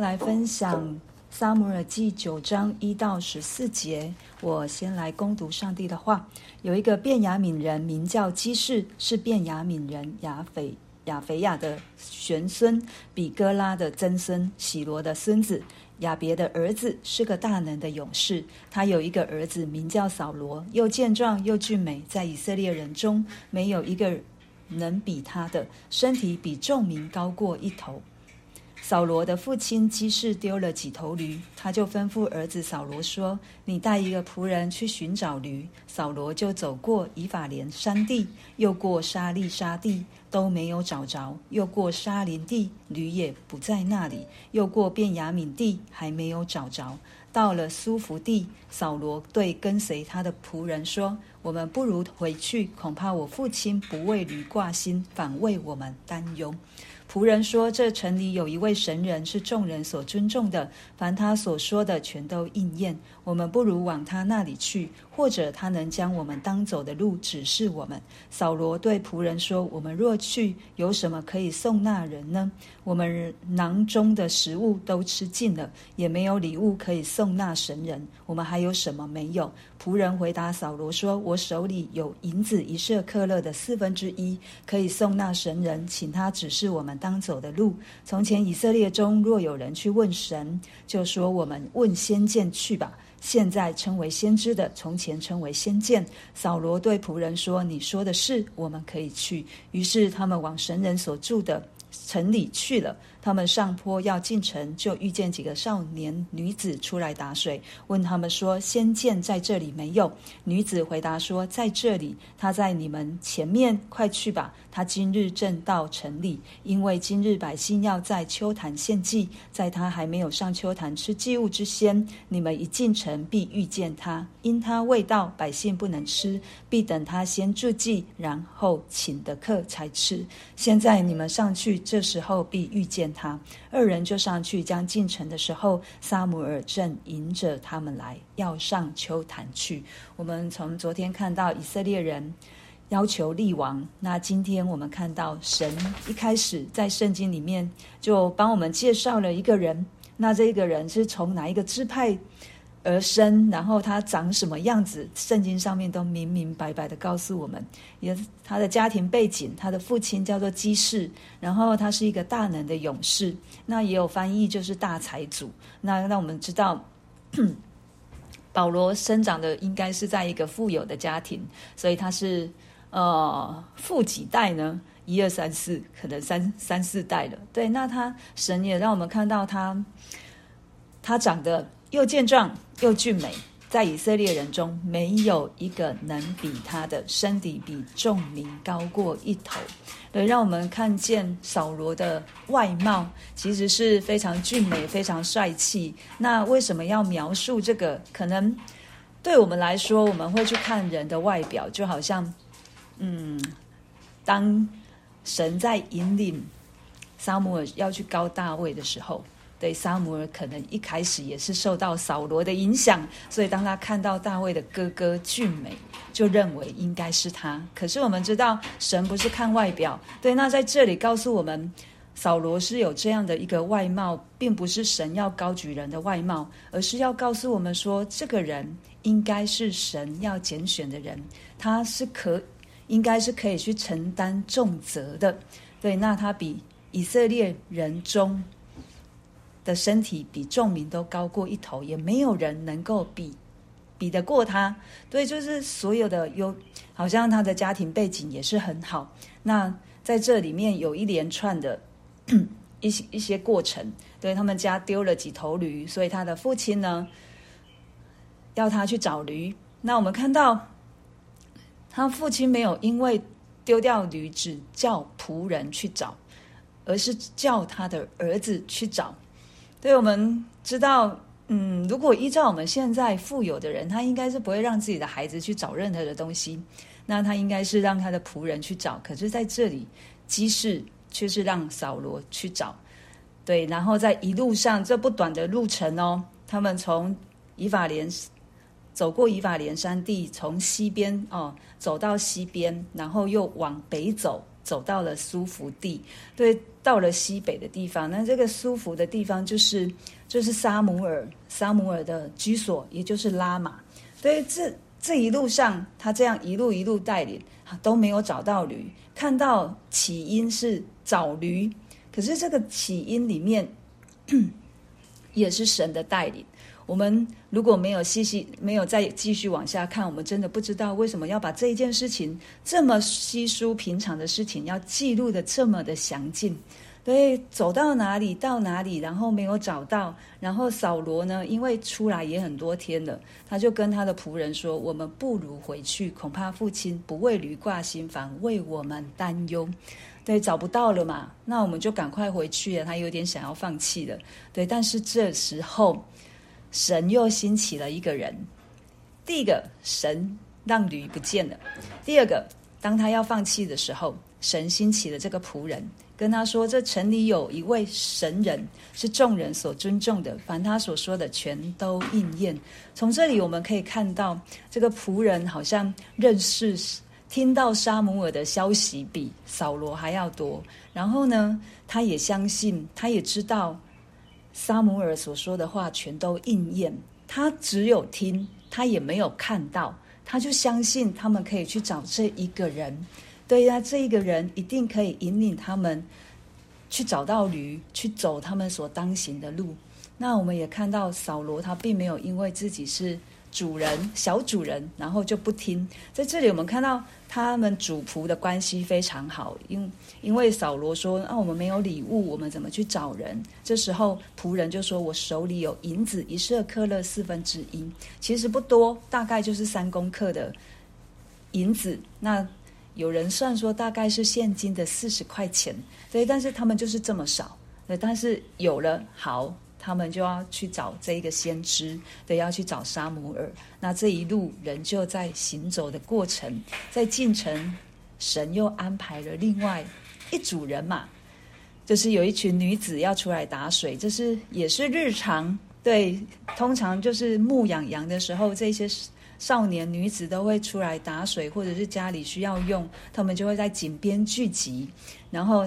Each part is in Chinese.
来分享《撒母耳记》九章一到十四节。我先来攻读上帝的话。有一个便雅悯人，名叫基士，是便雅悯人雅斐雅斐亚的玄孙，比哥拉的曾孙，喜罗的孙子，亚别的儿子，是个大能的勇士。他有一个儿子，名叫扫罗，又健壮又俊美，在以色列人中没有一个能比他的，身体比众民高过一头。扫罗的父亲基士丢了几头驴，他就吩咐儿子扫罗说：“你带一个仆人去寻找驴。”扫罗就走过以法莲山地，又过沙利沙地，都没有找着；又过沙林地，驴也不在那里；又过便雅悯地，还没有找着。到了苏弗地，扫罗对跟随他的仆人说：“我们不如回去，恐怕我父亲不为驴挂心，反为我们担忧。”仆人说：“这城里有一位神人，是众人所尊重的，凡他所说的，全都应验。我们不如往他那里去，或者他能将我们当走的路指示我们。”扫罗对仆人说：“我们若去，有什么可以送那人呢？我们囊中的食物都吃尽了，也没有礼物可以送那神人。我们还有什么没有？”仆人回答扫罗说：“我手里有银子一舍客勒的四分之一，可以送那神人，请他指示我们。”当走的路。从前以色列中若有人去问神，就说：“我们问先见去吧。”现在称为先知的，从前称为先见。扫罗对仆人说：“你说的是，我们可以去。”于是他们往神人所住的城里去了。他们上坡要进城，就遇见几个少年女子出来打水，问他们说：“仙剑在这里没有？”女子回答说：“在这里。”他在你们前面，快去吧。他今日正到城里，因为今日百姓要在秋坛献祭，在他还没有上秋坛吃祭物之先，你们一进城必遇见他。因他未到，百姓不能吃，必等他先祝祭，然后请的客才吃。现在你们上去，这时候必遇见。他二人就上去，将进城的时候，萨姆尔正迎着他们来，要上秋坛去。我们从昨天看到以色列人要求立王，那今天我们看到神一开始在圣经里面就帮我们介绍了一个人，那这个人是从哪一个支派而生，然后他长什么样子，圣经上面都明明白白的告诉我们，也他的家庭背景，他的父亲叫做基士，然后他是一个大能的勇士，那也有翻译就是大财主。那让我们知道，保罗生长的应该是在一个富有的家庭，所以他是呃富几代呢？一二三四，可能三三四代了。对，那他神也让我们看到他，他长得。又健壮又俊美，在以色列人中没有一个能比他的，身体比众民高过一头。对，让我们看见扫罗的外貌其实是非常俊美、非常帅气。那为什么要描述这个？可能对我们来说，我们会去看人的外表，就好像，嗯，当神在引领撒母耳要去膏大卫的时候。对，撒母耳可能一开始也是受到扫罗的影响，所以当他看到大卫的哥哥俊美，就认为应该是他。可是我们知道，神不是看外表。对，那在这里告诉我们，扫罗是有这样的一个外貌，并不是神要高举人的外貌，而是要告诉我们说，这个人应该是神要拣选的人，他是可应该是可以去承担重责的。对，那他比以色列人中。的身体比众民都高过一头，也没有人能够比比得过他。对，就是所有的有，好像他的家庭背景也是很好。那在这里面有一连串的 一些一些过程。对，他们家丢了几头驴，所以他的父亲呢要他去找驴。那我们看到他父亲没有因为丢掉驴，只叫仆人去找，而是叫他的儿子去找。对，我们知道，嗯，如果依照我们现在富有的人，他应该是不会让自己的孩子去找任何的东西，那他应该是让他的仆人去找。可是在这里，基士却是让扫罗去找。对，然后在一路上这不短的路程哦，他们从以法莲走过以法莲山地，从西边哦走到西边，然后又往北走。走到了苏弗地，对，到了西北的地方。那这个苏弗的地方就是就是沙姆尔，沙姆尔的居所，也就是拉玛。对，这这一路上，他这样一路一路带领，都没有找到驴。看到起因是找驴，可是这个起因里面 也是神的带领。我们如果没有细细没有再继续往下看，我们真的不知道为什么要把这一件事情这么稀疏平常的事情要记录得这么的详尽。所以走到哪里到哪里，然后没有找到，然后扫罗呢，因为出来也很多天了，他就跟他的仆人说：“我们不如回去，恐怕父亲不为驴挂心烦，为我们担忧。”对，找不到了嘛，那我们就赶快回去了。他有点想要放弃了。对，但是这时候。神又兴起了一个人，第一个，神让驴不见了；第二个，当他要放弃的时候，神兴起了这个仆人，跟他说：“这城里有一位神人，是众人所尊重的，凡他所说的，全都应验。”从这里我们可以看到，这个仆人好像认识、听到沙姆尔的消息比扫罗还要多，然后呢，他也相信，他也知道。撒母耳所说的话全都应验，他只有听，他也没有看到，他就相信他们可以去找这一个人。对呀，这一个人一定可以引领他们去找到驴，去走他们所当行的路。那我们也看到扫罗，他并没有因为自己是主人，小主人，然后就不听。在这里，我们看到他们主仆的关系非常好，因因为扫罗说：“啊，我们没有礼物，我们怎么去找人？”这时候仆人就说：“我手里有银子一舍克勒四分之一，其实不多，大概就是三公克的银子。那有人算说大概是现金的四十块钱，对，但是他们就是这么少，对，但是有了好。”他们就要去找这一个先知，对，要去找沙姆尔。那这一路人就在行走的过程，在进城，神又安排了另外一组人马，就是有一群女子要出来打水，这是也是日常。对，通常就是牧养羊的时候，这些少年女子都会出来打水，或者是家里需要用，他们就会在井边聚集，然后。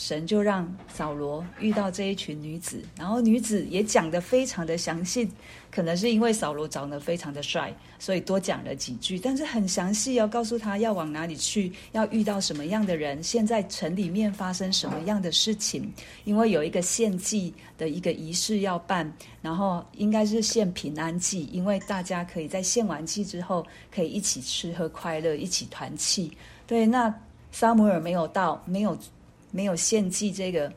神就让扫罗遇到这一群女子，然后女子也讲得非常的详细，可能是因为扫罗长得非常的帅，所以多讲了几句，但是很详细，要告诉他要往哪里去，要遇到什么样的人，现在城里面发生什么样的事情，因为有一个献祭的一个仪式要办，然后应该是献平安祭，因为大家可以在献完祭之后可以一起吃喝快乐，一起团契。对，那撒母耳没有到，没有。没有献祭这个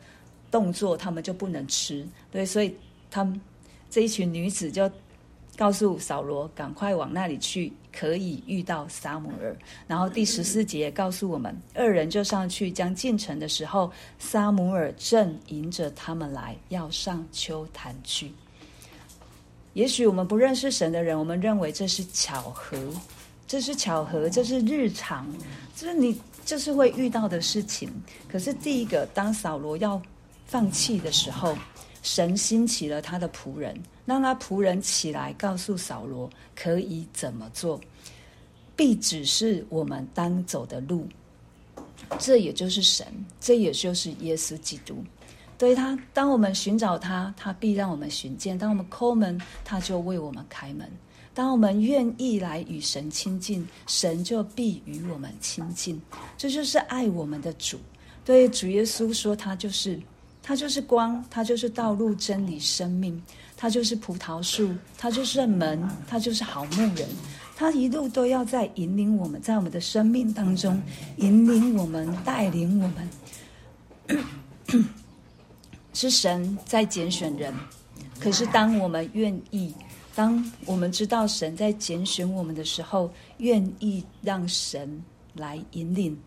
动作，他们就不能吃。对，所以他们这一群女子就告诉扫罗，赶快往那里去，可以遇到撒母耳。然后第十四节告诉我们，二人就上去，将进城的时候，撒母耳正迎着他们来，要上丘坛去。也许我们不认识神的人，我们认为这是巧合，这是巧合，这是日常，就是你。就是会遇到的事情。可是第一个，当扫罗要放弃的时候，神兴起了他的仆人，让他仆人起来告诉扫罗可以怎么做，必指示我们当走的路。这也就是神，这也就是耶稣基督。对他，当我们寻找他，他必让我们寻见；当我们叩门，他就为我们开门。当我们愿意来与神亲近，神就必与我们亲近。这就是爱我们的主。对主耶稣说，他就是，他就是光，他就是道路、真理、生命，他就是葡萄树，他就是门，他就是好牧人。他一路都要在引领我们，在我们的生命当中引领我们、带领我们。是神在拣选人，可是当我们愿意。当我们知道神在拣选我们的时候，愿意让神来引领，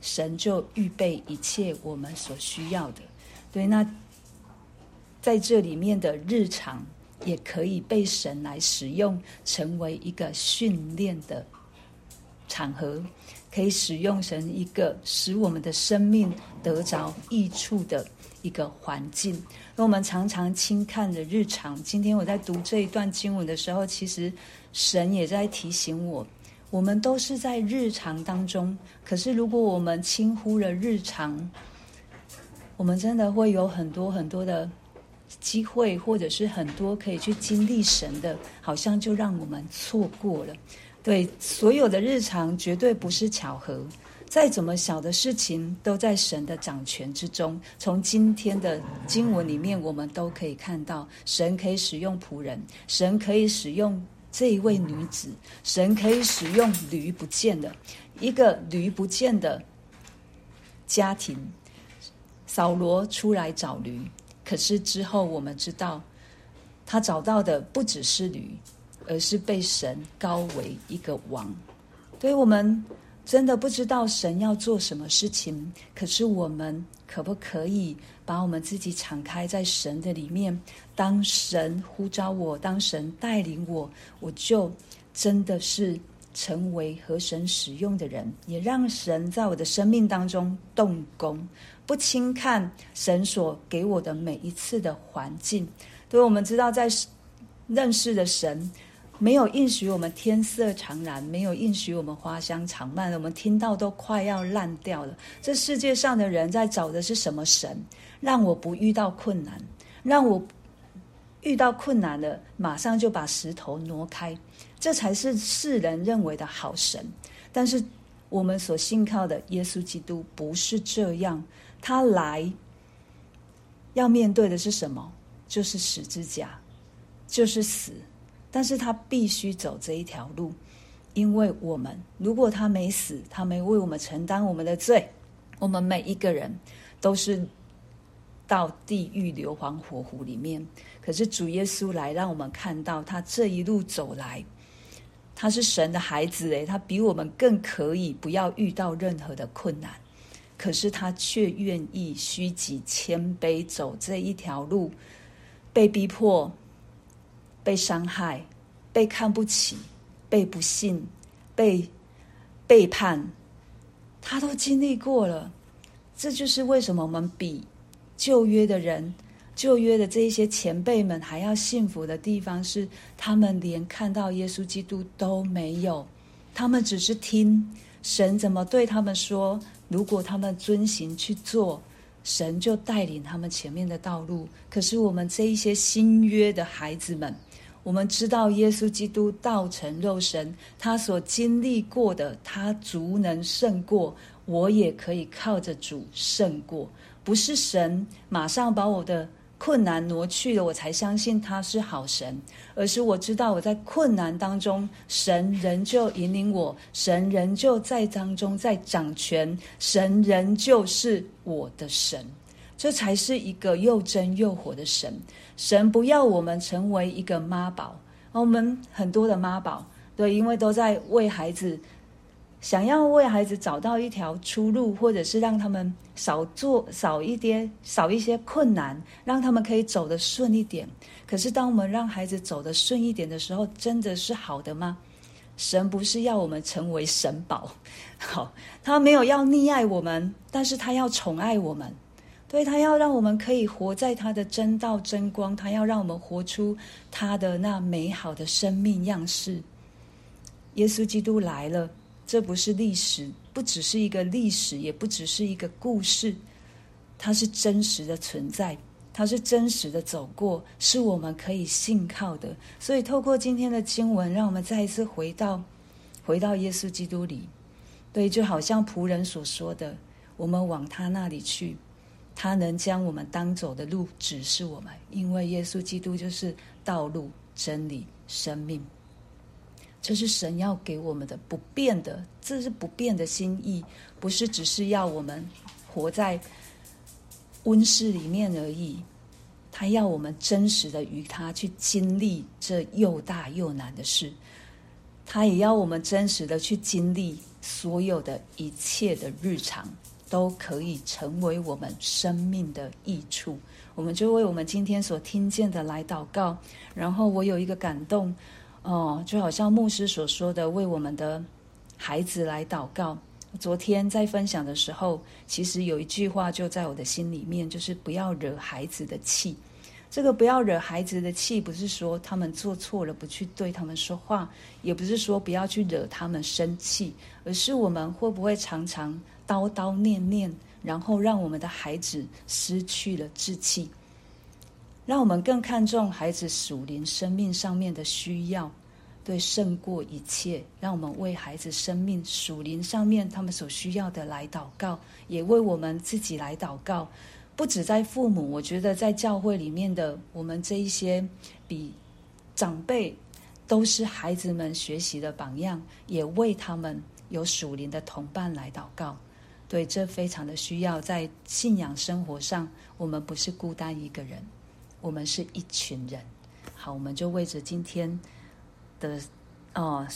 神就预备一切我们所需要的。对，那在这里面的日常也可以被神来使用，成为一个训练的场合，可以使用成一个使我们的生命得着益处的。一个环境，那我们常常轻看的日常。今天我在读这一段经文的时候，其实神也在提醒我，我们都是在日常当中。可是，如果我们轻忽了日常，我们真的会有很多很多的机会，或者是很多可以去经历神的，好像就让我们错过了。对，所有的日常绝对不是巧合。再怎么小的事情，都在神的掌权之中。从今天的经文里面，我们都可以看到，神可以使用仆人，神可以使用这一位女子，神可以使用驴不见的一个驴不见的家庭。扫罗出来找驴，可是之后我们知道，他找到的不只是驴，而是被神高为一个王。所以我们。真的不知道神要做什么事情，可是我们可不可以把我们自己敞开在神的里面？当神呼召我，当神带领我，我就真的是成为和神使用的人，也让神在我的生命当中动工，不轻看神所给我的每一次的环境。所以我们知道，在认识的神。没有应许我们天色常蓝，没有应许我们花香常漫，我们听到都快要烂掉了。这世界上的人在找的是什么神？让我不遇到困难，让我遇到困难了，马上就把石头挪开，这才是世人认为的好神。但是我们所信靠的耶稣基督不是这样，他来要面对的是什么？就是十字架，就是死。但是他必须走这一条路，因为我们如果他没死，他没为我们承担我们的罪，我们每一个人都是到地狱硫磺火湖里面。可是主耶稣来，让我们看到他这一路走来，他是神的孩子诶，他比我们更可以不要遇到任何的困难，可是他却愿意虚己谦卑走这一条路，被逼迫。被伤害、被看不起、被不信、被背叛，他都经历过了。这就是为什么我们比旧约的人、旧约的这一些前辈们还要幸福的地方是，他们连看到耶稣基督都没有，他们只是听神怎么对他们说。如果他们遵行去做，神就带领他们前面的道路。可是我们这一些新约的孩子们。我们知道耶稣基督道成肉身，他所经历过的，他足能胜过。我也可以靠着主胜过。不是神马上把我的困难挪去了，我才相信他是好神，而是我知道我在困难当中，神仍旧引领我，神仍旧在当中在掌权，神仍旧是我的神。这才是一个又真又活的神。神不要我们成为一个妈宝。我们很多的妈宝，对，因为都在为孩子，想要为孩子找到一条出路，或者是让他们少做少一点少一些困难，让他们可以走得顺一点。可是，当我们让孩子走得顺一点的时候，真的是好的吗？神不是要我们成为神宝，好，他没有要溺爱我们，但是他要宠爱我们。所以他要让我们可以活在他的真道真光，他要让我们活出他的那美好的生命样式。耶稣基督来了，这不是历史，不只是一个历史，也不只是一个故事，它是真实的存在，它是真实的走过，是我们可以信靠的。所以透过今天的经文，让我们再一次回到回到耶稣基督里。对，就好像仆人所说的，我们往他那里去。他能将我们当走的路指示我们，因为耶稣基督就是道路、真理、生命。这是神要给我们的不变的，这是不变的心意，不是只是要我们活在温室里面而已。他要我们真实的与他去经历这又大又难的事，他也要我们真实的去经历所有的一切的日常。都可以成为我们生命的益处。我们就为我们今天所听见的来祷告。然后我有一个感动，哦，就好像牧师所说的，为我们的孩子来祷告。昨天在分享的时候，其实有一句话就在我的心里面，就是不要惹孩子的气。这个不要惹孩子的气，不是说他们做错了不去对他们说话，也不是说不要去惹他们生气，而是我们会不会常常叨叨念念，然后让我们的孩子失去了志气，让我们更看重孩子属灵生命上面的需要，对胜过一切。让我们为孩子生命属灵上面他们所需要的来祷告，也为我们自己来祷告。不止在父母，我觉得在教会里面的我们这一些比长辈都是孩子们学习的榜样，也为他们有属灵的同伴来祷告。对，这非常的需要。在信仰生活上，我们不是孤单一个人，我们是一群人。好，我们就为着今天的哦。